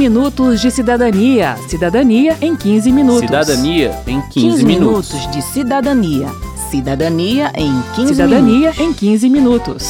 minutos de cidadania. Cidadania em 15 minutos. Cidadania em 15, 15 minutos. minutos de cidadania. Cidadania em 15 Cidadania minutos. em 15 minutos.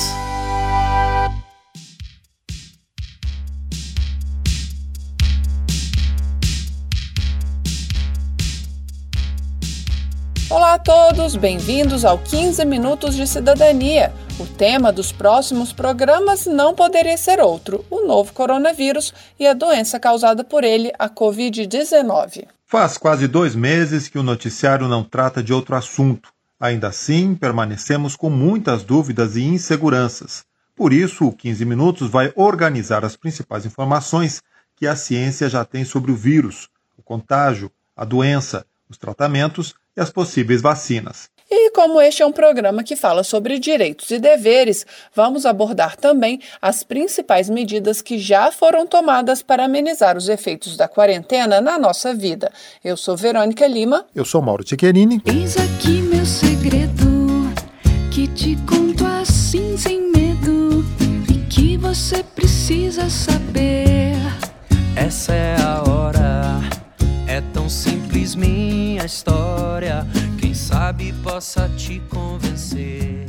Olá a todos, bem-vindos ao 15 Minutos de Cidadania. O tema dos próximos programas não poderia ser outro: o novo coronavírus e a doença causada por ele, a Covid-19. Faz quase dois meses que o noticiário não trata de outro assunto. Ainda assim, permanecemos com muitas dúvidas e inseguranças. Por isso, o 15 Minutos vai organizar as principais informações que a ciência já tem sobre o vírus, o contágio, a doença, os tratamentos e as possíveis vacinas. E como este é um programa que fala sobre direitos e deveres, vamos abordar também as principais medidas que já foram tomadas para amenizar os efeitos da quarentena na nossa vida. Eu sou Verônica Lima. Eu sou Mauro Tchequerini. Eis aqui meu segredo, que te conto assim sem medo, e que você precisa saber. Essa é a hora, é tão simples minha história. Sabe possa te convencer.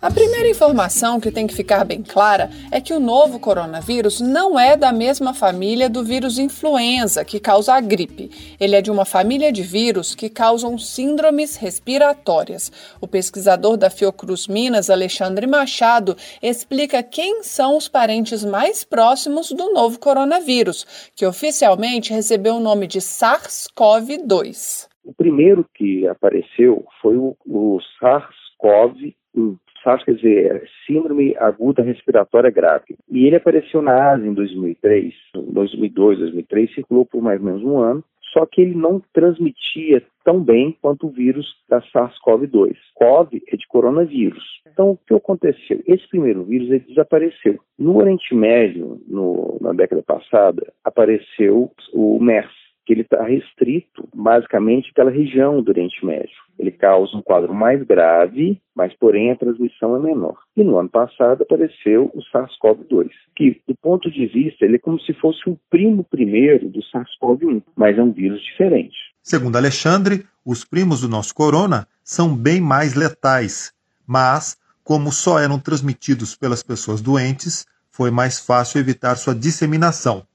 A primeira informação que tem que ficar bem clara é que o novo coronavírus não é da mesma família do vírus influenza, que causa a gripe. Ele é de uma família de vírus que causam síndromes respiratórias. O pesquisador da Fiocruz Minas, Alexandre Machado, explica quem são os parentes mais próximos do novo coronavírus, que oficialmente recebeu o nome de SARS-CoV-2. O primeiro que apareceu foi o, o SARS-CoV-1. SARS quer dizer é Síndrome Aguda Respiratória Grave. E ele apareceu na Ásia em 2003, 2002, 2003, circulou por mais ou menos um ano, só que ele não transmitia tão bem quanto o vírus da SARS-CoV-2. CoV é de coronavírus. Então, o que aconteceu? Esse primeiro vírus ele desapareceu. No Oriente Médio, no, na década passada, apareceu o MERS, que ele está restrito basicamente àquela região do Oriente Médio. Ele causa um quadro mais grave, mas porém a transmissão é menor. E no ano passado apareceu o SARS-CoV-2, que do ponto de vista ele é como se fosse um primo primeiro do SARS-CoV-1, mas é um vírus diferente. Segundo Alexandre, os primos do nosso corona são bem mais letais, mas, como só eram transmitidos pelas pessoas doentes, foi mais fácil evitar sua disseminação.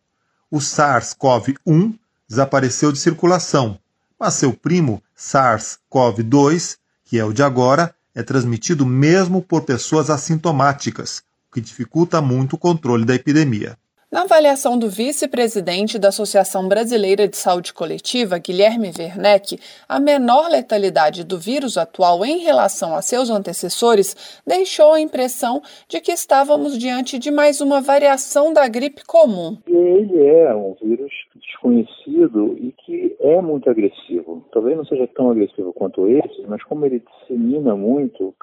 O SARS-CoV-1 desapareceu de circulação, mas seu primo SARS-CoV-2, que é o de agora, é transmitido mesmo por pessoas assintomáticas, o que dificulta muito o controle da epidemia. Na avaliação do vice-presidente da Associação Brasileira de Saúde Coletiva, Guilherme Werneck, a menor letalidade do vírus atual em relação a seus antecessores deixou a impressão de que estávamos diante de mais uma variação da gripe comum. Ele é um vírus desconhecido e que é muito agressivo. Talvez não seja tão agressivo quanto esse, mas como ele dissemina muito,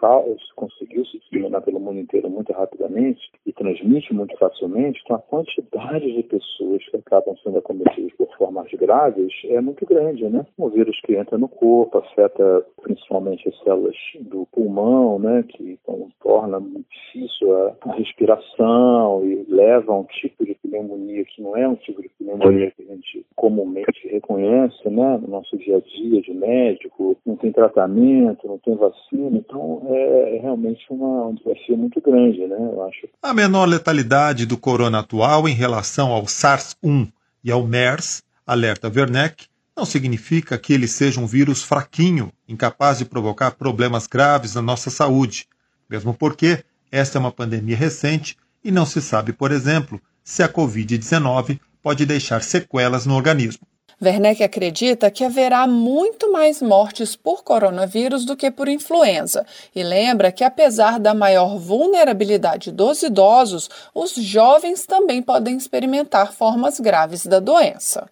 conseguiu se disseminar pelo mundo inteiro muito rapidamente e transmite muito facilmente, então a quantidade de pessoas que acabam sendo acometidas por formas graves é muito grande, né? Um vírus que entra no corpo, afeta principalmente as células do pulmão, né? Que então, torna difícil a respiração e leva a um tipo de pneumonia que não é um tipo de pneumonia que a gente comumente reconhece, né? No nosso dia a dia de médico, não tem tratamento, não tem vacina, então é, é realmente uma, um muito grande, né? Eu acho. A menor letalidade do corona atual em relação ao SARS-1 e ao MERS, alerta Werneck, não significa que ele seja um vírus fraquinho, incapaz de provocar problemas graves na nossa saúde, mesmo porque esta é uma pandemia recente e não se sabe, por exemplo, se a Covid-19 pode deixar sequelas no organismo. Werneck acredita que haverá muito mais mortes por coronavírus do que por influenza e lembra que, apesar da maior vulnerabilidade dos idosos, os jovens também podem experimentar formas graves da doença.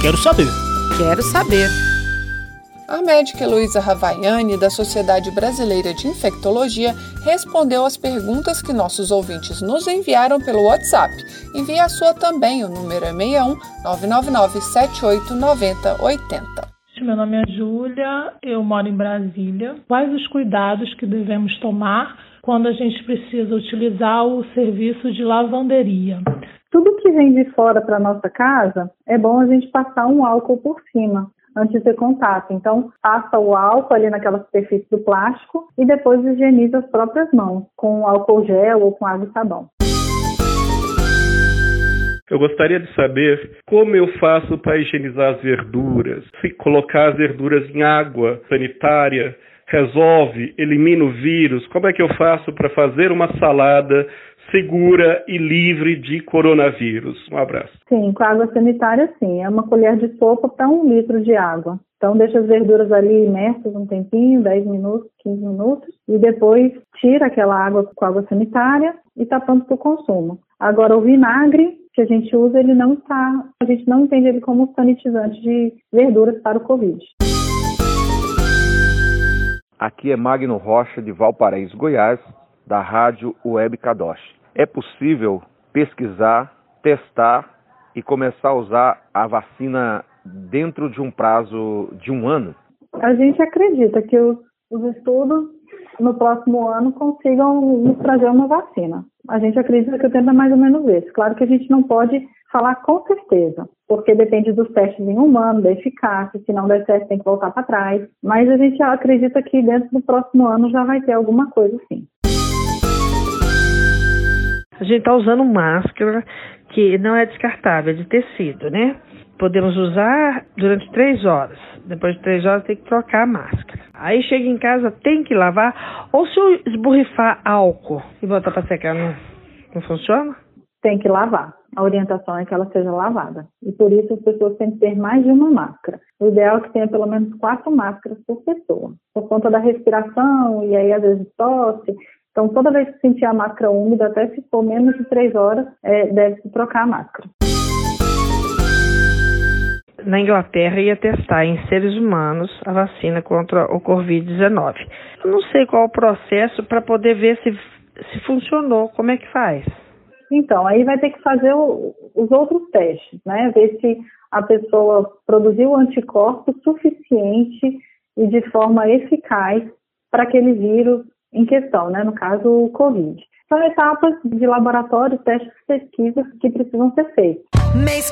Quero saber. Quero saber. A médica Heloísa Ravaiani, da Sociedade Brasileira de Infectologia, respondeu às perguntas que nossos ouvintes nos enviaram pelo WhatsApp. Envie a sua também, o número é 61 999 78 90 80. Meu nome é Júlia, eu moro em Brasília. Quais os cuidados que devemos tomar quando a gente precisa utilizar o serviço de lavanderia? Tudo que vem de fora para nossa casa, é bom a gente passar um álcool por cima antes de contato. Então, passa o álcool ali naquela superfície do plástico e depois higieniza as próprias mãos com álcool gel ou com água e sabão. Eu gostaria de saber como eu faço para higienizar as verduras. Se colocar as verduras em água sanitária resolve, elimina o vírus. Como é que eu faço para fazer uma salada segura e livre de coronavírus? Um abraço. Sim, com água sanitária, sim. É uma colher de sopa para um litro de água. Então, deixa as verduras ali imersas um tempinho, 10 minutos, 15 minutos, e depois tira aquela água com água sanitária e está pronto para o consumo. Agora, o vinagre que a gente usa, ele não está, a gente não entende ele como sanitizante de verduras para o Covid. Aqui é Magno Rocha, de Valparaíso, Goiás, da Rádio Web Kadosh. É possível pesquisar, testar e começar a usar a vacina dentro de um prazo de um ano? A gente acredita que os, os estudos no próximo ano consigam nos trazer uma vacina. A gente acredita que o tempo é mais ou menos esse. Claro que a gente não pode falar com certeza, porque depende dos testes em humano, da eficácia, se não der certo tem que voltar para trás. Mas a gente acredita que dentro do próximo ano já vai ter alguma coisa sim. A gente está usando máscara que não é descartável, é de tecido, né? Podemos usar durante três horas. Depois de três horas tem que trocar a máscara. Aí chega em casa, tem que lavar. Ou se eu esborrifar álcool e botar para secar, não, não funciona? Tem que lavar. A orientação é que ela seja lavada. E por isso as pessoas têm que ter mais de uma máscara. O ideal é que tenha pelo menos quatro máscaras por pessoa. Por conta da respiração e aí às vezes tosse. Então toda vez que sentir a máscara úmida, até se for menos de três horas, é, deve-se trocar a máscara na Inglaterra ia testar em seres humanos a vacina contra o Covid-19. Eu não sei qual o processo para poder ver se, se funcionou, como é que faz? Então, aí vai ter que fazer o, os outros testes, né? Ver se a pessoa produziu anticorpos suficiente e de forma eficaz para aquele vírus em questão, né? No caso, o Covid. São etapas de laboratório, testes, pesquisas que precisam ser feitas. Mês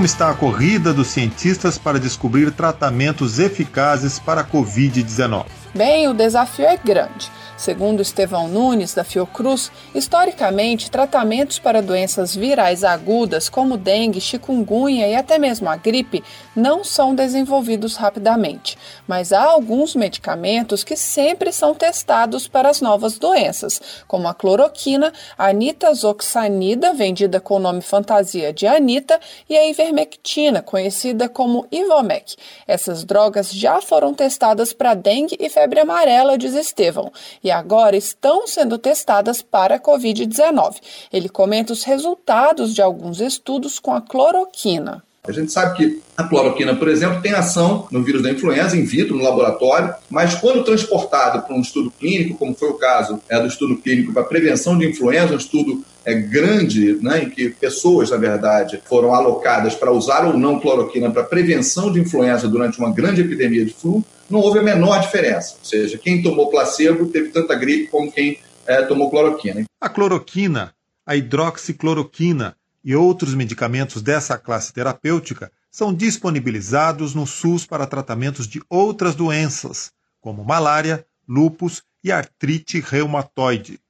como está a corrida dos cientistas para descobrir tratamentos eficazes para a Covid-19? Bem, o desafio é grande. Segundo Estevão Nunes, da Fiocruz, historicamente, tratamentos para doenças virais agudas como dengue, chikungunya e até mesmo a gripe não são desenvolvidos rapidamente, mas há alguns medicamentos que sempre são testados para as novas doenças, como a cloroquina, a nitazoxanida, vendida com o nome fantasia de Anita, e a ivermectina, conhecida como Ivomec. Essas drogas já foram testadas para dengue e febre amarela, diz Estevão, e agora estão sendo testadas para a Covid-19. Ele comenta os resultados de alguns estudos com a cloroquina. A gente sabe que a cloroquina, por exemplo, tem ação no vírus da influenza in vitro, no laboratório, mas quando transportado para um estudo clínico, como foi o caso é, do estudo clínico para prevenção de influenza, um estudo é, grande, né, em que pessoas, na verdade, foram alocadas para usar ou não cloroquina para prevenção de influenza durante uma grande epidemia de flu, não houve a menor diferença. Ou seja, quem tomou placebo teve tanta gripe como quem é, tomou cloroquina. A cloroquina, a hidroxicloroquina e outros medicamentos dessa classe terapêutica são disponibilizados no SUS para tratamentos de outras doenças, como malária, lúpus e artrite reumatoide.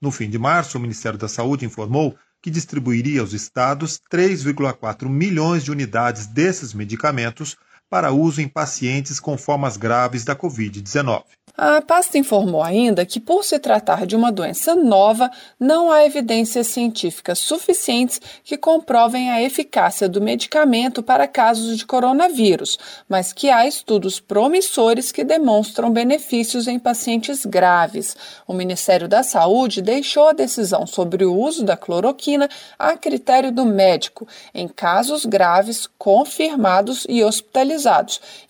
No fim de março, o Ministério da Saúde informou que distribuiria aos estados 3,4 milhões de unidades desses medicamentos para uso em pacientes com formas graves da Covid-19. A pasta informou ainda que, por se tratar de uma doença nova, não há evidências científicas suficientes que comprovem a eficácia do medicamento para casos de coronavírus, mas que há estudos promissores que demonstram benefícios em pacientes graves. O Ministério da Saúde deixou a decisão sobre o uso da cloroquina a critério do médico, em casos graves confirmados e hospitalizados,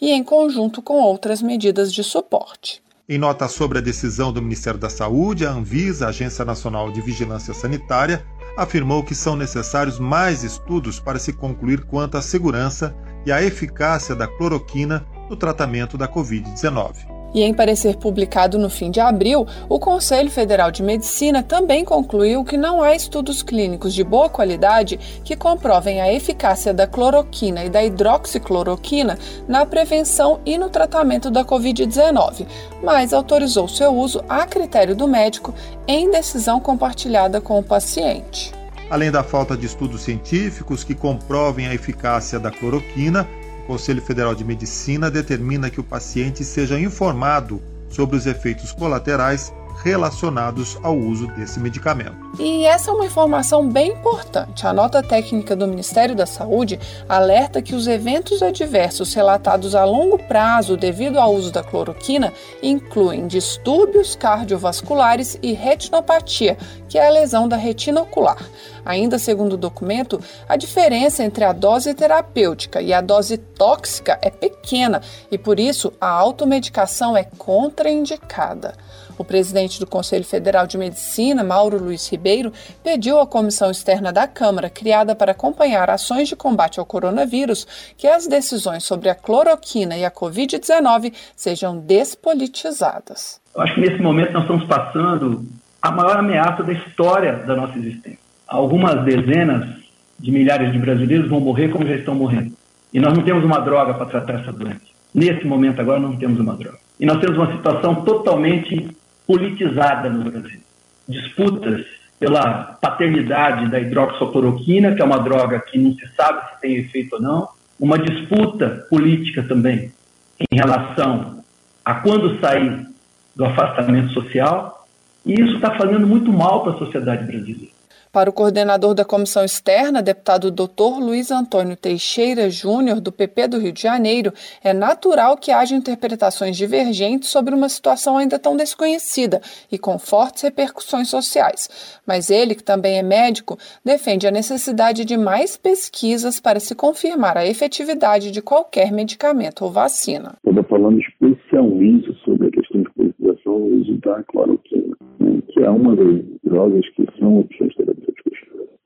e em conjunto com outras medidas de suporte. Em nota sobre a decisão do Ministério da Saúde, a Anvisa, Agência Nacional de Vigilância Sanitária, afirmou que são necessários mais estudos para se concluir quanto à segurança e à eficácia da cloroquina no tratamento da Covid-19. E em parecer publicado no fim de abril, o Conselho Federal de Medicina também concluiu que não há estudos clínicos de boa qualidade que comprovem a eficácia da cloroquina e da hidroxicloroquina na prevenção e no tratamento da Covid-19, mas autorizou seu uso a critério do médico em decisão compartilhada com o paciente. Além da falta de estudos científicos que comprovem a eficácia da cloroquina, Conselho Federal de Medicina determina que o paciente seja informado sobre os efeitos colaterais relacionados ao uso desse medicamento. E essa é uma informação bem importante. A nota técnica do Ministério da Saúde alerta que os eventos adversos relatados a longo prazo devido ao uso da cloroquina incluem distúrbios cardiovasculares e retinopatia, que é a lesão da retina ocular. Ainda segundo o documento, a diferença entre a dose terapêutica e a dose tóxica é pequena e por isso a automedicação é contraindicada. O presidente do Conselho Federal de Medicina, Mauro Luiz Ribeiro, pediu à comissão externa da Câmara, criada para acompanhar ações de combate ao coronavírus, que as decisões sobre a cloroquina e a Covid-19 sejam despolitizadas. Eu acho que nesse momento nós estamos passando a maior ameaça da história da nossa existência. Algumas dezenas de milhares de brasileiros vão morrer como já estão morrendo. E nós não temos uma droga para tratar essa doença. Nesse momento agora não temos uma droga. E nós temos uma situação totalmente politizada no Brasil. Disputas pela paternidade da hidroxicloroquina, que é uma droga que não se sabe se tem efeito ou não, uma disputa política também em relação a quando sair do afastamento social, e isso está fazendo muito mal para a sociedade brasileira. Para o coordenador da comissão externa, deputado Dr. Luiz Antônio Teixeira Júnior, do PP do Rio de Janeiro, é natural que haja interpretações divergentes sobre uma situação ainda tão desconhecida e com fortes repercussões sociais. Mas ele, que também é médico, defende a necessidade de mais pesquisas para se confirmar a efetividade de qualquer medicamento ou vacina. Estou falando especialmente sobre a questão de politização do uso da cloroquina, né, que é uma das drogas que são opções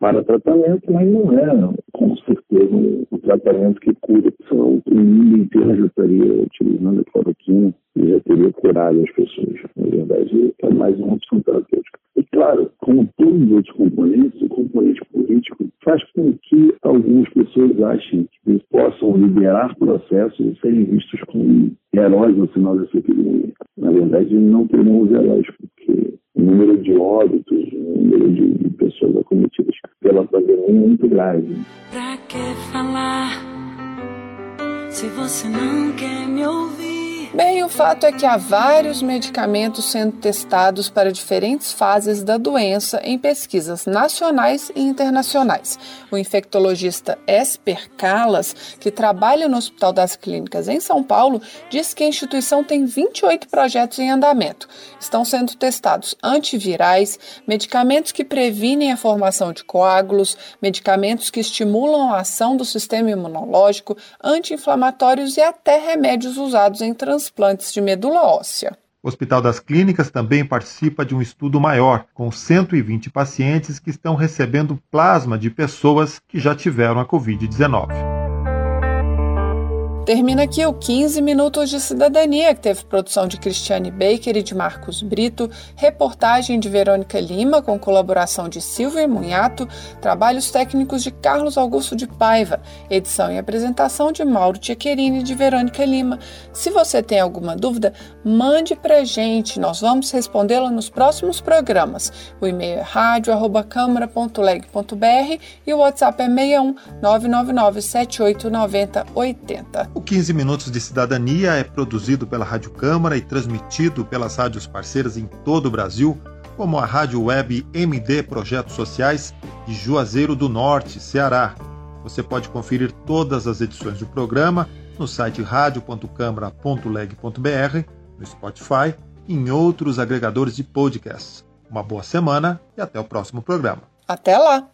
para tratamento, mas não é, com certeza, um, tratamento que cura. Senão o mundo inteiro já estaria utilizando a cloroquina e já teria curado as pessoas. Na verdade, é mais uma opção terapêutica. E claro, como todos os outros componentes, o componente político faz com que algumas pessoas achem que possam liderar processos e serem vistos como heróis no final dessa epidemia. Na verdade, não teremos heróis, número de óbitos, número de pessoas acometidas pela pandemia é muito grave. Pra que falar se você não quer me ouvir? O fato é que há vários medicamentos sendo testados para diferentes fases da doença em pesquisas nacionais e internacionais. O infectologista Esper Calas, que trabalha no Hospital das Clínicas em São Paulo, diz que a instituição tem 28 projetos em andamento. Estão sendo testados antivirais, medicamentos que previnem a formação de coágulos, medicamentos que estimulam a ação do sistema imunológico, anti-inflamatórios e até remédios usados em transporte transplantes de medula óssea. O Hospital das Clínicas também participa de um estudo maior, com 120 pacientes que estão recebendo plasma de pessoas que já tiveram a Covid-19. Termina aqui o 15 Minutos de Cidadania, que teve produção de Cristiane Baker e de Marcos Brito, reportagem de Verônica Lima, com colaboração de Silvia Munhato, trabalhos técnicos de Carlos Augusto de Paiva, edição e apresentação de Mauro Tchequerini e de Verônica Lima. Se você tem alguma dúvida, mande pra gente, nós vamos respondê-la nos próximos programas. O e-mail é rádio.câmara.leg.br e o WhatsApp é 61 999 7890 80. O 15 Minutos de Cidadania é produzido pela Rádio Câmara e transmitido pelas rádios parceiras em todo o Brasil, como a rádio web MD Projetos Sociais de Juazeiro do Norte, Ceará. Você pode conferir todas as edições do programa no site radio.câmara.leg.br, no Spotify e em outros agregadores de podcasts. Uma boa semana e até o próximo programa. Até lá!